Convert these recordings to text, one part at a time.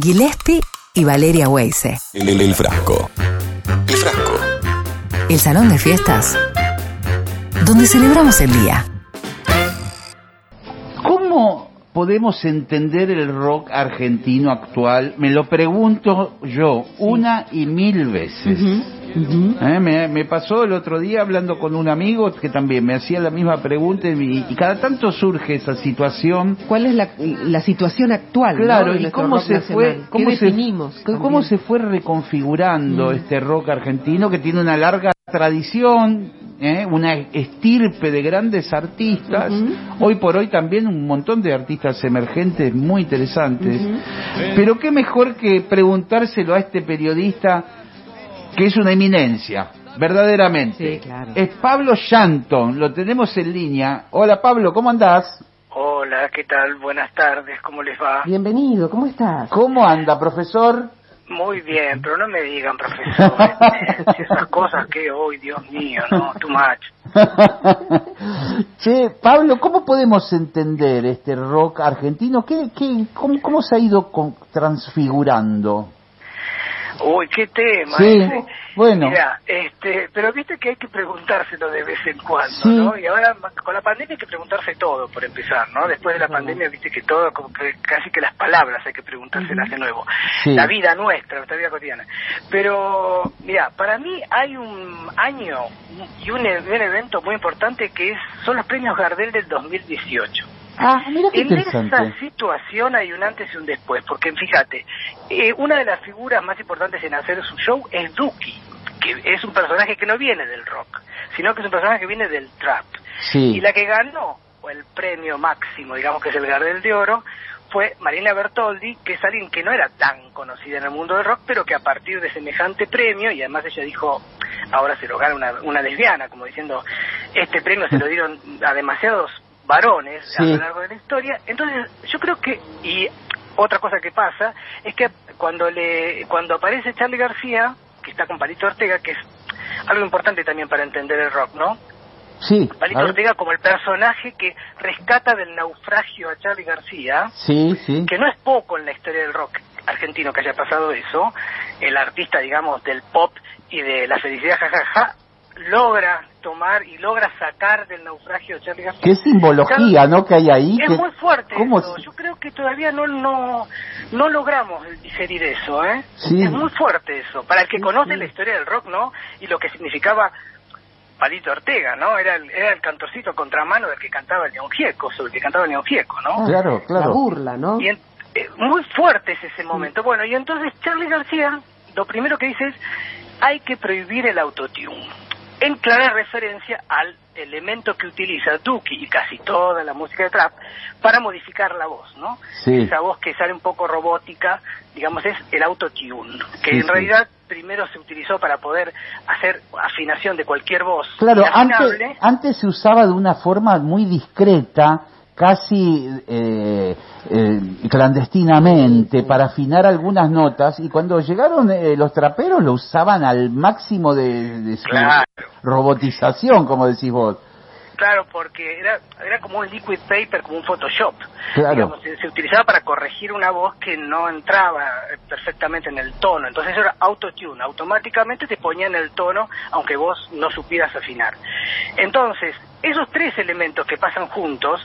Gillespie y Valeria Weise. El, el- el frasco. El frasco. El salón de fiestas donde celebramos el día. ¿Cómo podemos entender el rock argentino actual? Me lo pregunto yo una y mil veces. Eh, me, me pasó el otro día hablando con un amigo que también me hacía la misma pregunta y, y cada tanto surge esa situación. ¿Cuál es la, la situación actual? Claro, y cómo se nacional? fue, ¿Qué cómo se, cómo se fue reconfigurando este rock argentino que tiene una larga tradición, ¿eh? una estirpe de grandes artistas, hoy por hoy también un montón de artistas emergentes muy interesantes, pero qué mejor que preguntárselo a este periodista que es una eminencia, verdaderamente. Sí, claro. Es Pablo Shanton, lo tenemos en línea. Hola Pablo, ¿cómo andás? Hola, ¿qué tal? Buenas tardes, ¿cómo les va? Bienvenido, ¿cómo estás? ¿Cómo anda, profesor? Muy bien, pero no me digan, profesor, esas cosas que hoy, Dios mío, no, too much. che, Pablo, ¿cómo podemos entender este rock argentino? ¿Qué, qué, cómo, cómo se ha ido con- transfigurando? Uy, qué tema. Sí, ese. bueno. Mira, este, pero viste que hay que preguntárselo de vez en cuando, Sí. ¿no? Y ahora con la pandemia hay que preguntarse todo, por empezar, ¿no? Después de la pandemia, viste que todo, como que casi que las palabras hay que preguntárselas de nuevo. Sí. La vida nuestra, nuestra vida cotidiana. Pero, mira, para mí hay un año y un, e- un evento muy importante que es son los premios Gardel del 2018. Ah, mira qué En esa situación hay un antes y un después, porque fíjate, eh, una de las figuras más importantes en hacer su show es Duki, que es un personaje que no viene del rock, sino que es un personaje que viene del trap. Sí. Y la que ganó, o el premio máximo, digamos que es el Gardel de Oro, fue Marina Bertoldi, que es alguien que no era tan conocida en el mundo del rock, pero que a partir de semejante premio, y además ella dijo, ahora se lo gana una, una lesbiana, como diciendo, este premio se lo dieron a demasiados varones a lo largo de la historia. Entonces, yo creo que, y otra cosa que pasa, es que cuando le cuando aparece Charlie García, que está con Palito Ortega, que es algo importante también para entender el rock, ¿no? Sí, Palito. Ortega como el personaje que rescata del naufragio a Charlie García, sí, sí. que no es poco en la historia del rock argentino que haya pasado eso, el artista, digamos, del pop y de la felicidad, jajaja, logra tomar y logra sacar del naufragio a Charlie García. Qué simbología, ¿no? Que hay ahí. Es que- muy fuerte ¿Cómo eso. Yo creo que todavía no no no logramos digerir eso, ¿eh? Sí. Es muy fuerte eso. Para el que conoce la historia del rock, ¿no? Y lo que significaba Palito Ortega, ¿no? Era el, era el cantorcito contramano del que cantaba el León Gieco, sobre el que cantaba el León Gieco, ¿no? Claro, La claro. burla, ¿no? Y en- eh, muy fuerte es ese momento. Bueno, y entonces Charlie García, lo primero que dice es, hay que prohibir el autotune. En clara referencia al elemento que utiliza Duki y casi toda la música de trap para modificar la voz, ¿no? Sí. Esa voz que sale un poco robótica, digamos, es el autotune, que Sí, en sí. realidad primero se utilizó para poder hacer afinación de cualquier voz. Claro, antes, antes se usaba de una forma muy discreta, casi eh, eh, clandestinamente, para afinar algunas notas, y cuando llegaron eh, los traperos lo usaban al máximo de, de su Claro. robotización, como decís vos. Claro, porque era, era como un liquid paper, como un Photoshop. Claro. Digamos, se, se utilizaba para corregir una voz que no entraba eh, perfectamente en el tono. Entonces eso era autotune. Automáticamente te ponía en el tono, aunque vos no supieras afinar. Entonces, esos tres elementos que pasan juntos,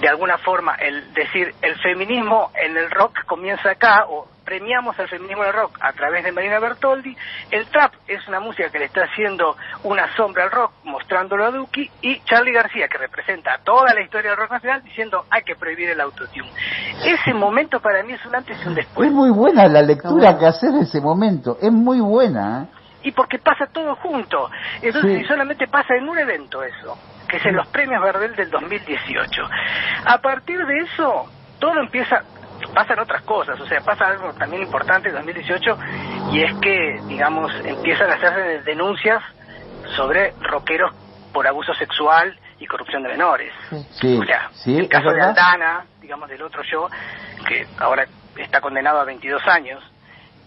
de alguna forma, el decir el feminismo en el rock comienza acá, o premiamos al feminismo en el rock a través de Marina Bertoldi, el trap es una música que le está haciendo una sombra al rock, mostrándolo a Duki, y Charlie García, que representa toda la historia del rock nacional, diciendo hay que prohibir el autotune. Ese momento para mí es un antes y un después. Es muy buena la lectura que haces de ese momento, es muy buena. ¿eh? y porque pasa todo junto. Entonces, Sí. si solamente pasa en un evento eso, que es en los premios Gardel del 2018. A partir de eso, todo empieza, pasan otras cosas, o sea, pasa algo también importante en 2018, y es que, digamos, empiezan a hacerse denuncias sobre rockeros por abuso sexual y corrupción de menores. Sí, o sea, sí, el caso de. Aldana, digamos, del otro yo, que ahora está condenado a 22 años,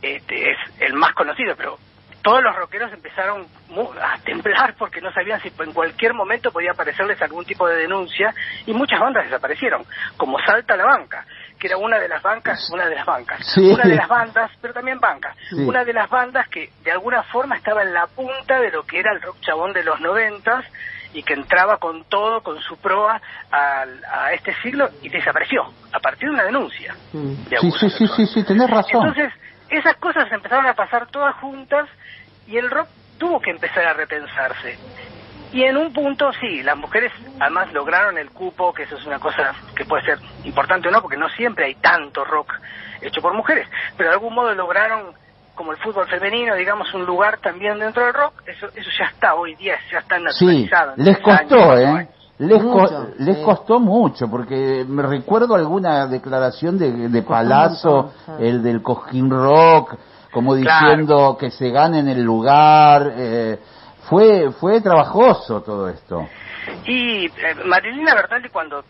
este, es el más conocido, pero todos los rockeros empezaron a temblar porque no sabían si en cualquier momento podía aparecerles algún tipo de denuncia y muchas bandas desaparecieron, como Salta la Banca, que era una de las bancas, una de las bancas, Sí. una de las bandas, pero también bancas, Sí. una de las bandas que de alguna forma estaba en la punta de lo que era el rock chabón de los noventas y que entraba con todo, con su proa al- a, este siglo y desapareció a partir de una denuncia. Mm. de Sí, sí, sí, sí, sí, tenés razón. Entonces, esas cosas empezaron a pasar todas juntas y el rock tuvo que empezar a repensarse. Y en un punto, sí, las mujeres además lograron el cupo, que eso es una cosa que puede ser importante o no, porque no siempre hay tanto rock hecho por mujeres, pero de algún modo lograron, como el fútbol femenino, digamos, un lugar también dentro del rock, eso, eso ya está hoy día, ya está Sí, naturalizado. en les años, costó, ¿eh? Les, co- les sí. costó mucho, porque me recuerdo alguna declaración de, de Palazzo, sí. el del Cojín Rock, como Claro. diciendo que se gane en el lugar. eh, fue, fue trabajoso todo esto. Y eh, Marilina Bertaldi cuando eh,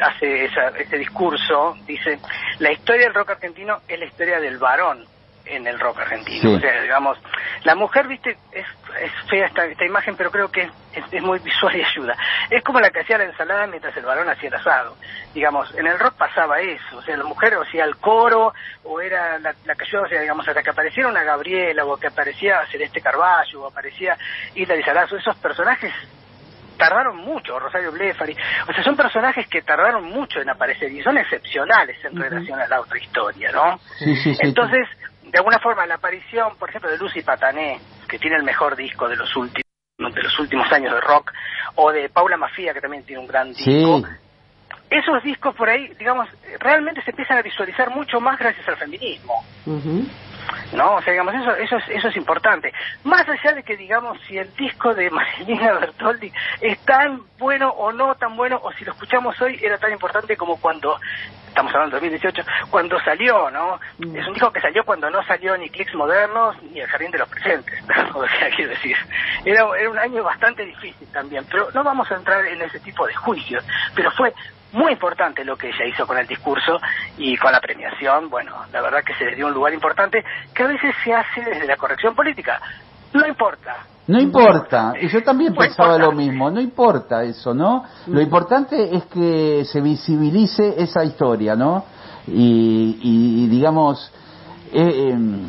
hace esa, ese discurso dice, la historia del rock argentino es la historia del varón en el rock argentino. Sí. O sea, digamos, la mujer, viste, es, es fea esta, esta imagen, pero creo que es, es muy visual y ayuda. Es como la que hacía la ensalada mientras el varón hacía el asado. Digamos, en el rock pasaba eso. O sea, la mujer o hacía el coro, o era la, la que ayudaba, o sea, digamos, hasta que apareciera una Gabriela, o que aparecía Celeste Carballo, o aparecía Hilda Lizarazo, esos personajes tardaron mucho, Rosario Blefari, o sea, son personajes que tardaron mucho en aparecer y son excepcionales en relación a la otra historia, ¿no? Sí, sí, sí. Entonces, de alguna forma, la aparición, por ejemplo, de Lucy Patané, que tiene el mejor disco de los últimos de los últimos años de rock, o de Paula Mafia, que también tiene un gran disco, Sí, esos discos por ahí, digamos, realmente se empiezan a visualizar mucho más gracias al feminismo. Ujú. ¿no? O sea, digamos, eso, eso, es, eso es importante. Más allá de que, digamos, si el disco de Marilina Bertoldi es tan bueno o no tan bueno, o si lo escuchamos hoy, era tan importante como cuando, estamos hablando de 2018, cuando salió, ¿no? Mm. Es un disco que salió cuando no salió ni Clicks Modernos ni El Jardín de los Presentes, o sea, quiero decir, era, era un año bastante difícil también, pero no vamos a entrar en ese tipo de juicios, pero fue muy importante lo que ella hizo con el discurso y con la premiación. Bueno, la verdad que se le dio un lugar importante que a veces se hace desde la corrección política. No importa. No importa, y yo también No pensaba importa. lo mismo, no importa eso, ¿no? Lo importante es que se visibilice esa historia, ¿no? Y, y, y, digamos, eh, em,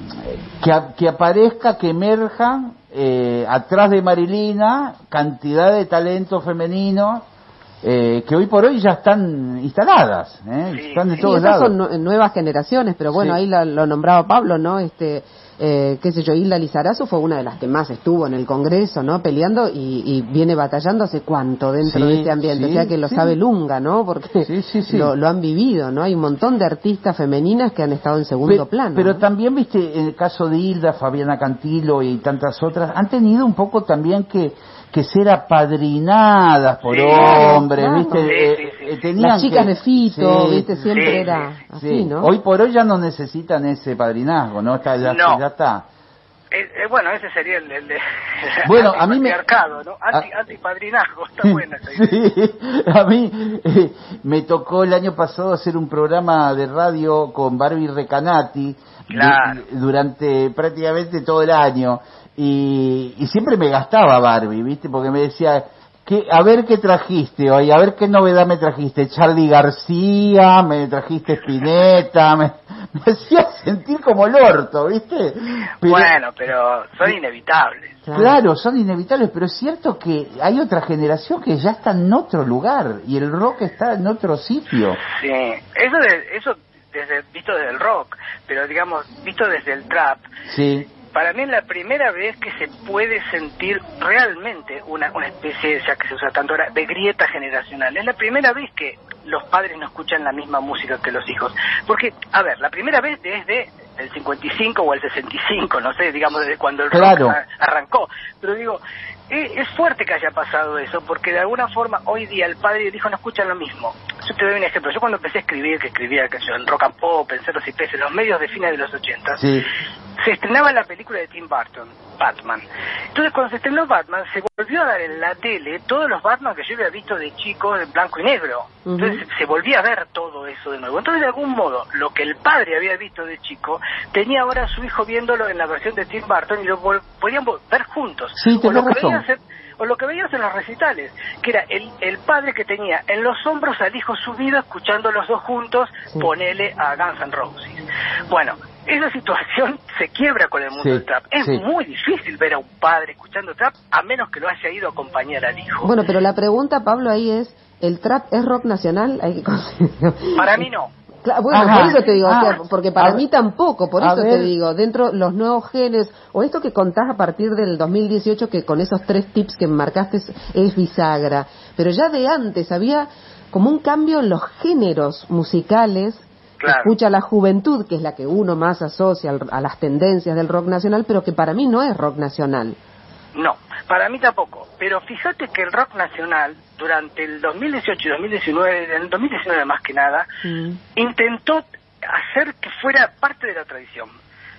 que, aparezca, que emerja eh, atrás de Marilina cantidad de talento femenino eh, que hoy por hoy ya están instaladas, ¿eh? Sí, están de todos esas son lados. nue- nuevas generaciones, pero bueno, Sí. ahí la- lo nombraba Pablo, ¿no? Este, eh, qué sé yo, Hilda Lizarazo fue una de las que más estuvo en el Congreso, ¿no? Peleando y, y viene batallando hace cuánto dentro Sí, de este ambiente, sí, o sea que lo sí. sabe Lunga, ¿no? Porque. Lo, lo han vivido, ¿no? Hay un montón de artistas femeninas que han estado en segundo plano. Pero ¿no? también, viste, en el caso de Hilda, Fabiana Cantilo y tantas otras, han tenido un poco también que, que ser apadrinadas por Sí, hombres, claro. viste. Sí, eh, sí, sí. eh, tenían Las chicas que- de Fito, Sí, ¿viste? Siempre sí, era sí, así, sí. ¿no? Hoy por hoy ya no necesitan ese padrinazgo, ¿no? Está, ya, No. ya está. Bueno, ese sería el, el de Bueno, a mí me- antipatriarcado, ¿no? Anti, a- antipadrinazgo, está buena esa idea. Sí, a mí eh, me tocó el año pasado hacer un programa de radio con Barbie Recanati durante prácticamente todo el año y, y siempre me gastaba Barbie, ¿viste? Porque me decía, ¿qué, a ver qué trajiste hoy, a ver qué novedad me trajiste, Charlie García, me trajiste Spinetta, me, me hacía sentir como el orto, ¿viste? Pero- Bueno, pero son inevitables. Claro, son inevitables, pero es cierto que hay otra generación que ya está en otro lugar y el rock está en otro sitio. Sí, eso, de, eso desde, visto desde el rock, pero digamos, visto desde el trap, Sí, para mí es la primera vez que se puede sentir realmente una, una especie, ya que se usa tanto ahora, de grieta generacional. Es la primera vez que los padres no escuchan la misma música que los hijos. Porque, a ver, la primera vez desde el 55 o el 65, no sé, digamos, desde cuando el Claro. rock arrancó. Pero digo, es fuerte que haya pasado eso, porque de alguna forma hoy día el padre y el hijo no escuchan lo mismo. Yo te doy un ejemplo. Yo cuando empecé a escribir, que escribía que yo, en rock and pop, en ceros y peces, en los medios de fines de los 80, sí, se estrenaba la película de Tim Burton, Batman. Entonces, cuando se estrenó Batman, se volvió a dar en la tele todos los Batman que yo había visto de chico en blanco y negro. Entonces, se volvía a ver todo eso de nuevo. Entonces, de algún modo, lo que el padre había visto de chico, tenía ahora a su hijo viéndolo en la versión de Tim Burton y lo podían ver juntos. Sí, o, lo que razón. hacer, o lo que veías en los recitales, que era el, el padre que tenía en los hombros al hijo subido escuchando los dos juntos, ponele a Guns N' Roses. Bueno, esa situación se quiebra con el mundo Sí, del trap. Es sí. muy difícil ver a un padre escuchando trap a menos que lo haya ido a acompañar al hijo. Bueno, pero la pregunta, Pablo, ahí es, ¿el trap es rock nacional? Hay que. Para mí no. Claro, bueno, Ajá. por eso te digo, o sea, Ah, porque para mí ver- tampoco, por eso te digo, dentro los nuevos genes, o esto que contás a partir del 2018, que con esos tres tips que marcaste es, es bisagra, pero ya de antes había como un cambio en los géneros musicales, Claro. escucha la juventud, que es la que uno más asocia al- a las tendencias del rock nacional, pero que para mí no es rock nacional. No, para mí tampoco. Pero fíjate que el rock nacional, durante el 2018 y 2019, en el 2019 más que nada, intentó hacer que fuera parte de la tradición.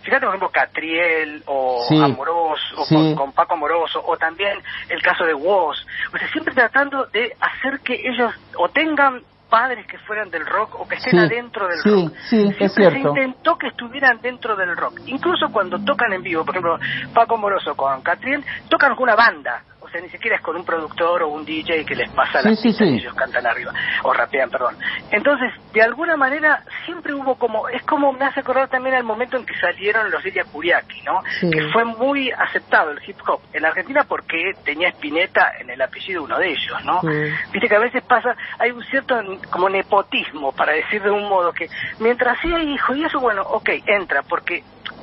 Fíjate, por ejemplo, Catriel o Sí. Amoroso, o Sí. con, con Paco Amoroso, o también el caso de Woz. O sea, siempre tratando de hacer que ellos o tengan padres que fueran del rock o que estén Sí, adentro del sí, rock. sí, es Siempre cierto. se intentó que estuvieran dentro del rock. Incluso cuando tocan en vivo, por ejemplo, Paco Moroso con Catriel, tocan con una banda. O sea, ni siquiera es con un productor o un DJ que les pasa Sí, las sí, pistas sí. y ellos cantan arriba. O rapean, perdón. Entonces, de alguna manera, siempre hubo como... Es como me hace acordar también al momento en que salieron los Ilya Kuriaki, ¿no? Sí. Que fue muy aceptado el hip hop en Argentina porque tenía Spinetta en el apellido uno de ellos, ¿no? Sí. Viste que a veces pasa, hay un cierto como nepotismo, para decir de un modo, que mientras sí hay hijo y eso, bueno, ok, entra, porque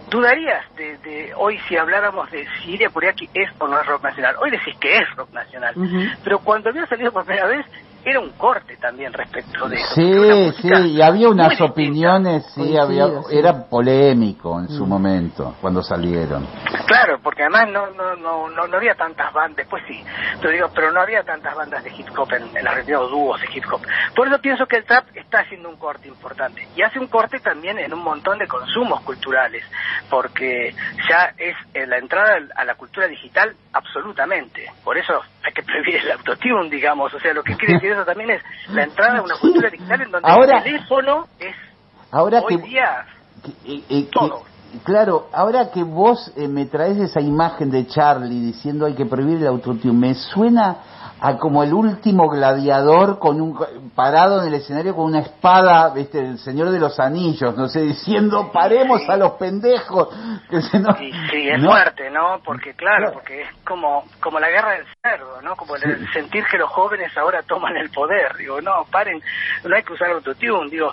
dudarías de, de hoy si habláramos de si Iria Kuriaki es o no es rock nacional. Hoy decís que es rock nacional, pero cuando había salido por primera vez era un corte también respecto de eso. Sí, sí, y había unas distinta. opiniones, sí, había, sí. era polémico en su momento, cuando salieron. Claro, porque además no, no, no, no, no había tantas bandas, después sí, pero digo, pero no había tantas bandas de hip hop en, en la Argentina o dúos de hip hop. Por eso pienso que el trap está haciendo un corte importante y hace un corte también en un montón de consumos culturales, porque ya es eh, la entrada a la cultura digital absolutamente. Por eso hay que prohibir el autotune, digamos, o sea, lo que quiere decir eso también es la entrada a una cultura digital en donde Ahora- el teléfono es Ahora hoy que, día que- eh, eh, que- Todo. claro, ahora que vos eh, me traes esa imagen de Charlie diciendo hay que prohibir el autotune, me suena a como el último gladiador con un parado en el escenario con una espada, viste, el señor de los anillos, no sé, diciendo paremos a los pendejos, que se nos- Sí, sí, es ¿no? fuerte, ¿no? Porque claro, Claro. porque es como como la guerra del cerdo, ¿no? Como el Sí. sentir que los jóvenes ahora toman el poder. Digo, no, paren, no hay que usar autotune. Digo,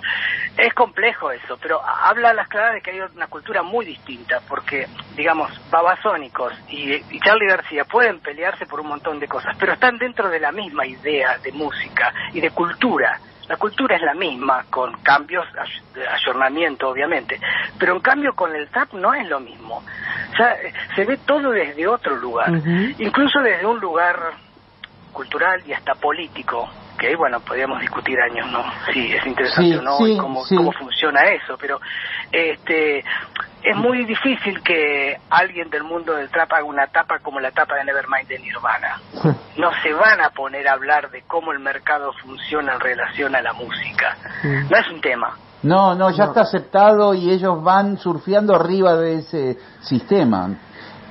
es complejo eso, pero habla a las claras de que hay una cultura muy distinta, porque, digamos, Babasónicos y, y Charlie García pueden pelearse por un montón de cosas, pero están dentro de la misma idea de música y de cultura. La cultura es la misma, con cambios de ayornamiento, obviamente, pero en cambio con el trap no es lo mismo. O sea, eh, se ve todo desde otro lugar, incluso desde un lugar cultural y hasta político, que bueno, podríamos discutir años, ¿no? Si es interesante Sí, o no sí, y cómo, sí. cómo funciona eso, pero este es muy difícil que alguien del mundo del trap haga una tapa como la tapa de Nevermind de Nirvana. No se van a poner a hablar de cómo el mercado funciona en relación a la música. No es un tema. No, no, ya No. está aceptado y ellos van surfeando arriba de ese sistema.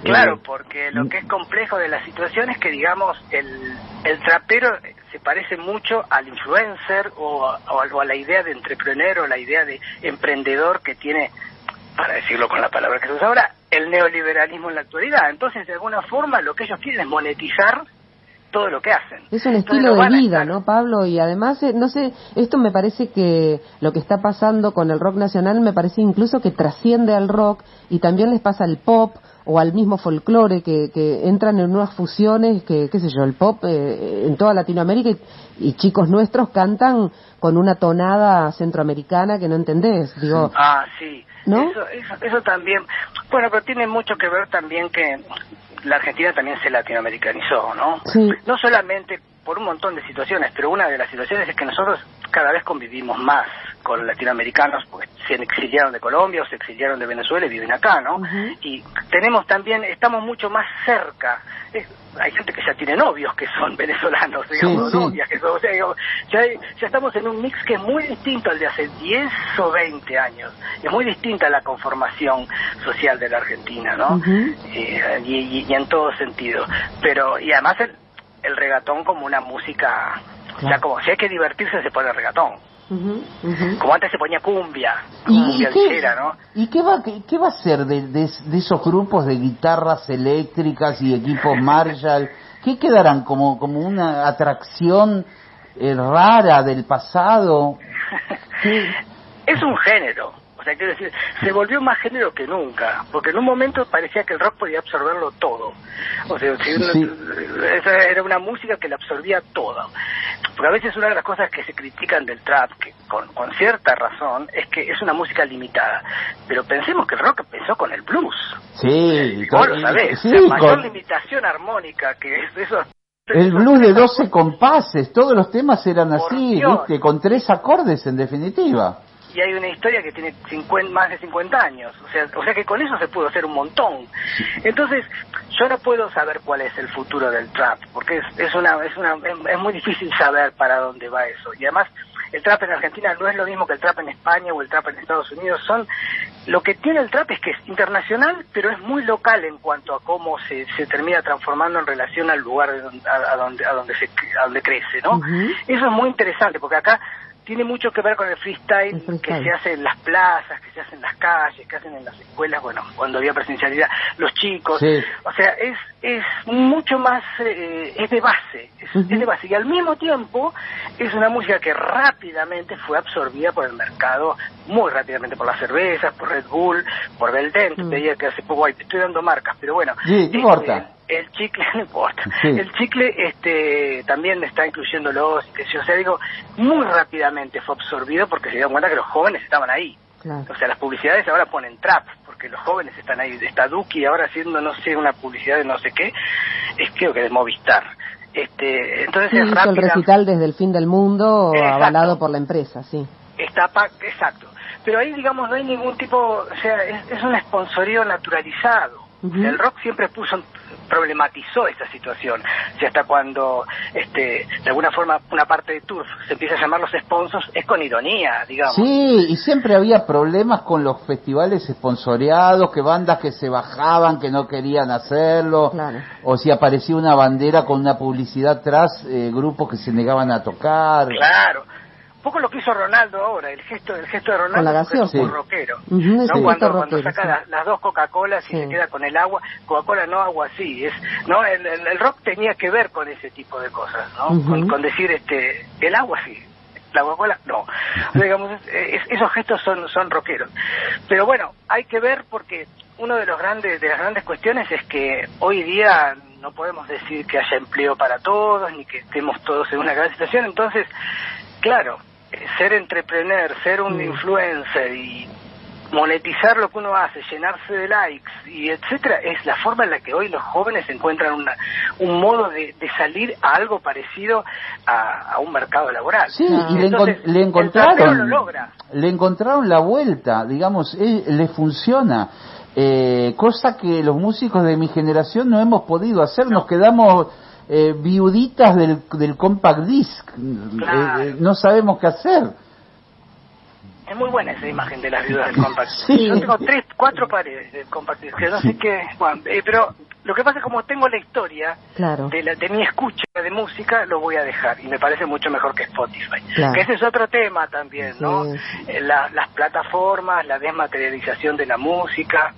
Claro, Eh, porque lo que es complejo de la situación es que, digamos, el, el trapero se parece mucho al influencer o, a- o a- o a la idea de entrepreneur o la idea de emprendedor que tiene, para decirlo con la palabra que se usa ahora, el neoliberalismo en la actualidad. Entonces, de alguna forma, lo que ellos quieren es monetizar todo lo que hacen. Es un Entonces, estilo no de vida, ¿no, Pablo? Y además, eh, no sé, esto me parece que lo que está pasando con el rock nacional me parece incluso que trasciende al rock y también les pasa al pop o al mismo folclore que, que entran en unas fusiones que, qué sé yo, el pop eh, en toda Latinoamérica y, y chicos nuestros cantan con una tonada centroamericana que no entendés. Digo, Ah, sí. ¿No? Eso, eso, eso también. Bueno, pero tiene mucho que ver también que la Argentina también se latinoamericanizó, ¿no? Sí. No solamente por un montón de situaciones, pero una de las situaciones es que nosotros cada vez convivimos más con latinoamericanos porque se exiliaron de Colombia o se exiliaron de Venezuela y viven acá, ¿no? Y tenemos también, estamos mucho más cerca. Es- hay gente que ya tiene novios que son venezolanos, digamos, sí. novias que son, o sea, digo, ya, hay- ya estamos en un mix que es muy distinto al de hace 10 o 20 años. Es muy distinta la conformación social de la Argentina, ¿no? Eh, y, y- y en todo sentido. Pero, y además el, el regatón como una música, o sea, como si hay que divertirse se pone regatón. Como antes se ponía cumbia, ¿Y, cumbia y qué, ligera, ¿no? y qué va, qué, qué va a ser de, de- de esos grupos de guitarras eléctricas y equipos Marshall? ¿Qué quedarán como, como una atracción eh, rara del pasado? ¿Qué? Es un género. O sea, quiero decir, se volvió más género que nunca, porque en un momento parecía que el rock podía absorberlo todo. O sea, si uno- Sí. esa era una música que la absorbía todo. Porque a veces una de las cosas que se critican del trap, que con, con cierta razón, es que es una música limitada. Pero pensemos que el rock empezó con el blues. Sí, con- lo sabés. sí, la mayor con limitación armónica que es eso. el blues de 12 compases, todos los temas eran Por así, Dios. ¿viste? Con tres acordes en definitiva. Y hay una historia que tiene 50, más de 50 años. O sea, o sea que con eso se pudo hacer un montón. Entonces, yo no puedo saber cuál es el futuro del trap, porque es, es una, es una, es, muy difícil saber para dónde va eso. Y además, el trap en Argentina no es lo mismo que el trap en España o el trap en Estados Unidos. Son, lo que tiene el trap es que es internacional, pero es muy local en cuanto a cómo se, se termina transformando en relación al lugar de donde- a, a donde, a donde se, a donde crece, ¿no? Eso es muy interesante, porque acá tiene mucho que ver con el freestyle, El freestyle. que se hace en las plazas, que se hace en las calles, que hacen en las escuelas, bueno, cuando había presencialidad, los chicos. Sí. O sea, es, es mucho más, eh, es de base, es, es de base. Y al mismo tiempo es una música que rápidamente fue absorbida por el mercado, muy rápidamente por las cervezas, por Red Bull, por Belden, Mm. veía que hace poco, ay, te estoy dando marcas, pero bueno. Sí, no este, importa. El chicle no importa Sí. el chicle este también está yo o sea digo muy rápidamente fue absorbido porque se dieron cuenta que los jóvenes estaban ahí Claro. o sea las publicidades ahora ponen trap porque los jóvenes están ahí está Duki ahora haciendo no sé una publicidad de no sé qué es creo que de Movistar este entonces Sí, es hizo el recital desde el fin del mundo, Exacto. avalado por la empresa, sí. está pa- exacto pero ahí digamos no hay ningún tipo o sea es, es un sponsorio naturalizado El rock siempre puso problematizó esta situación. O sea, hasta cuando este de alguna forma una parte de Turf se empieza a llamar los sponsors es con ironía digamos. Sí, y siempre había problemas con los festivales esponsoreados, que bandas que se bajaban, que no querían hacerlo, Claro. o si aparecía una bandera con una publicidad atrás, eh, grupos que se negaban a tocar. claro poco lo que hizo Ronaldo ahora el gesto el gesto de Ronaldo la es un gaseosa. muy Sí. rockero es ¿no? un cuando, saca sí. las, las dos Coca-Colas y Sí. se queda con el agua, Coca-Cola no agua sí, es, no, el, el- el rock tenía que ver con ese tipo de cosas, ¿no? Con, con decir este, el agua sí, la Coca-Cola no. Digamos, es- es- esos gestos son, son rockeros. Pero bueno, hay que ver porque uno de los grandes, de las grandes cuestiones es que hoy día no podemos decir que haya empleo para todos, ni que estemos todos en una gran situación, entonces, claro, ser entrepreneur, ser un Mm. influencer y monetizar lo que uno hace, llenarse de likes y etcétera, es la forma en la que hoy los jóvenes encuentran una, un modo de, de salir a algo parecido a, a un mercado laboral. Sí, y le, encon- encontraron, lo logra. le encontraron la vuelta, digamos, eh, le funciona. Eh, cosa que los músicos de mi generación no hemos podido hacer, nos quedamos eh, viuditas del, del compact disc, Claro. Eh, eh, no sabemos qué hacer. Es muy buena esa imagen de las viudas del compact. Sí. Yo tengo tres, cuatro paredes del compact disc, no sé qué, bueno, eh, pero lo que pasa es como tengo la historia Claro. de, la, de mi escucha de música, lo voy a dejar y me parece mucho mejor que Spotify. Claro. Que ese es otro tema también, ¿no? Sí. Eh, la- las plataformas, la desmaterialización de la música,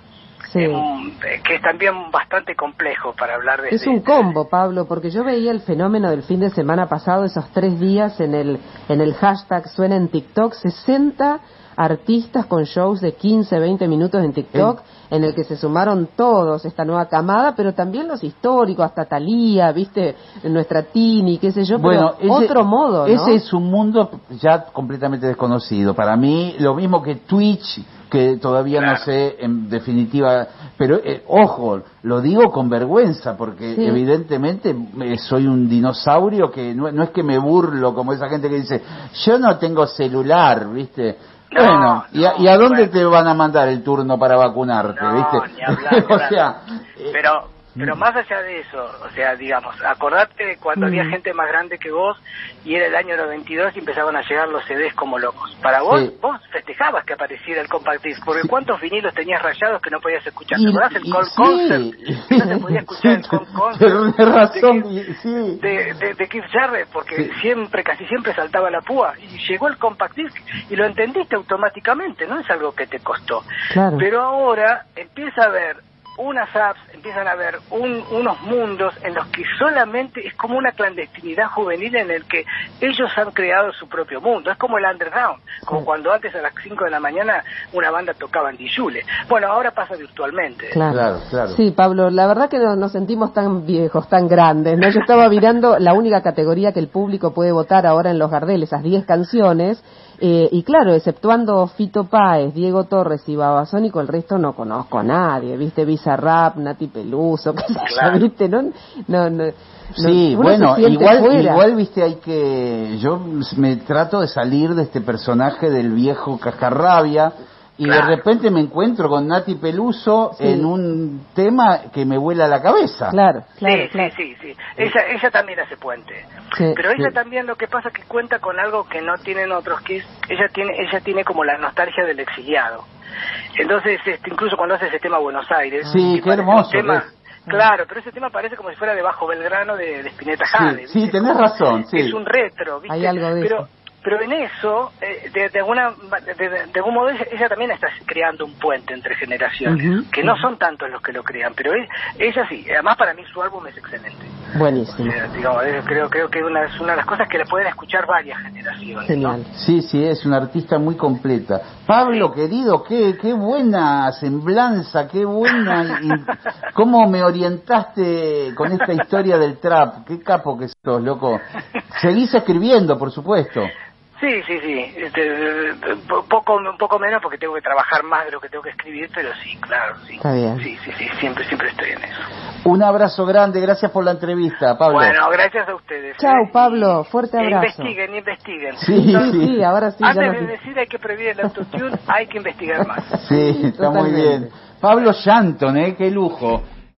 Sí. eh, que es también bastante complejo para hablar de Es un combo, Pablo, porque yo veía el fenómeno del fin de semana pasado, esos tres días en el, en el hashtag suena en TikTok, 60 artistas con shows de 15, 20 minutos en TikTok, en el que se sumaron todos, esta nueva camada, pero también los históricos, hasta Talía, viste, nuestra Tini, qué sé yo, Bueno, pero ese- otro modo, ¿no? Ese es un mundo ya completamente desconocido. Para mí, lo mismo que Twitch, que todavía no sé en definitiva, pero eh, ojo, lo digo con vergüenza, porque Sí. evidentemente eh, soy un dinosaurio que no, no es que me burlo como esa gente que dice, yo no tengo celular, ¿viste? No, bueno, ¿y, a, y a dónde bueno. te van a mandar el turno para vacunarte, No, viste? ni hablar, o sea, eh, Pero Pero Mm. más allá de eso, o sea, digamos, acordate de cuando había Mm. gente más grande que vos y era el año 92 y empezaban a llegar los CDs como locos. Para vos, Sí. vos festejabas que apareciera el compact disc, porque cuántos vinilos tenías rayados que no podías escuchar. ¿Te acordás el Cold sí. Concert? No se podía escuchar el Cold Concert. Razón, de de, de, de Keith Jarrett, porque siempre, casi siempre saltaba la púa y llegó el compact disc y lo entendiste automáticamente, no es algo que te costó. Claro. Pero ahora empieza a haber unas apps, empiezan a haber un- unos mundos en los que solamente es como una clandestinidad juvenil en el que ellos han creado su propio mundo. Es como el underground, como Sí. cuando antes a las 5 de la mañana una banda tocaba en Dijule. Bueno, ahora pasa virtualmente. Claro. Claro, claro. Sí, Pablo, la verdad que no- nos sentimos tan viejos, tan grandes. ¿no? Yo estaba mirando la única categoría que el público puede votar ahora en los Gardel, esas 10 canciones. eh, y claro, exceptuando Fito Páez, Diego Torres y Babasónico, el resto no conozco a nadie. ¿Viste? Bizarrap, Nati Peluso, qué sé yo, Claro. ¿viste? No, no, no, Sí, uno bueno, igual, fuera. igual, viste, hay que, yo me trato de salir de este personaje del viejo cascarrabia y Claro. de repente me encuentro con Nati Peluso Sí. en un tema que me vuela la cabeza. Claro, claro, sí, claro. sí, sí, sí. Ella, ella también hace puente. Sí. Pero ella Sí. también lo que pasa es que cuenta con algo que no tienen otros, que es, ella tiene, ella tiene como la nostalgia del exiliado. Entonces, este, incluso cuando hace ese tema Buenos Aires, Sí, qué hermoso tema-. Claro, pero ese tema parece como si fuera de Bajo Belgrano de, de Spinetta Sí, Jade. sí, ¿viste? tenés razón, sí. Es un retro, ¿viste? Hay algo de pero, eso. Pero en eso, eh, de, de alguna, de, de- algún modo, ella, ella también está creando un puente entre generaciones, que no son tantos los que lo crean, pero es- ella sí. Además, para mí su álbum es excelente. Buenísimo. Digamos, creo, creo que una, es una de las cosas que le pueden escuchar varias generaciones. ¿no? Genial. Sí, sí, es una artista muy completa. Pablo, querido, qué, qué buena semblanza, qué buena... y- ¿Cómo me orientaste con esta historia del trap? Qué capo que sos, loco. Seguís escribiendo, por supuesto. Sí, sí, sí. Este, po- poco, un poco menos porque tengo que trabajar más de lo que tengo que escribir, pero sí, claro, sí. Está bien. Sí, sí, sí, siempre, siempre estoy en eso. Un abrazo grande, gracias por la entrevista, Pablo. Bueno, gracias a ustedes. Chao, ¿eh? Pablo, fuerte abrazo. investiguen, investiguen. Sí, Sí, ahora sí. Antes de decir hay que prohibir el autotune, hay que investigar más. Sí, está muy bien. Pablo Shanton, ¿eh? Qué lujo.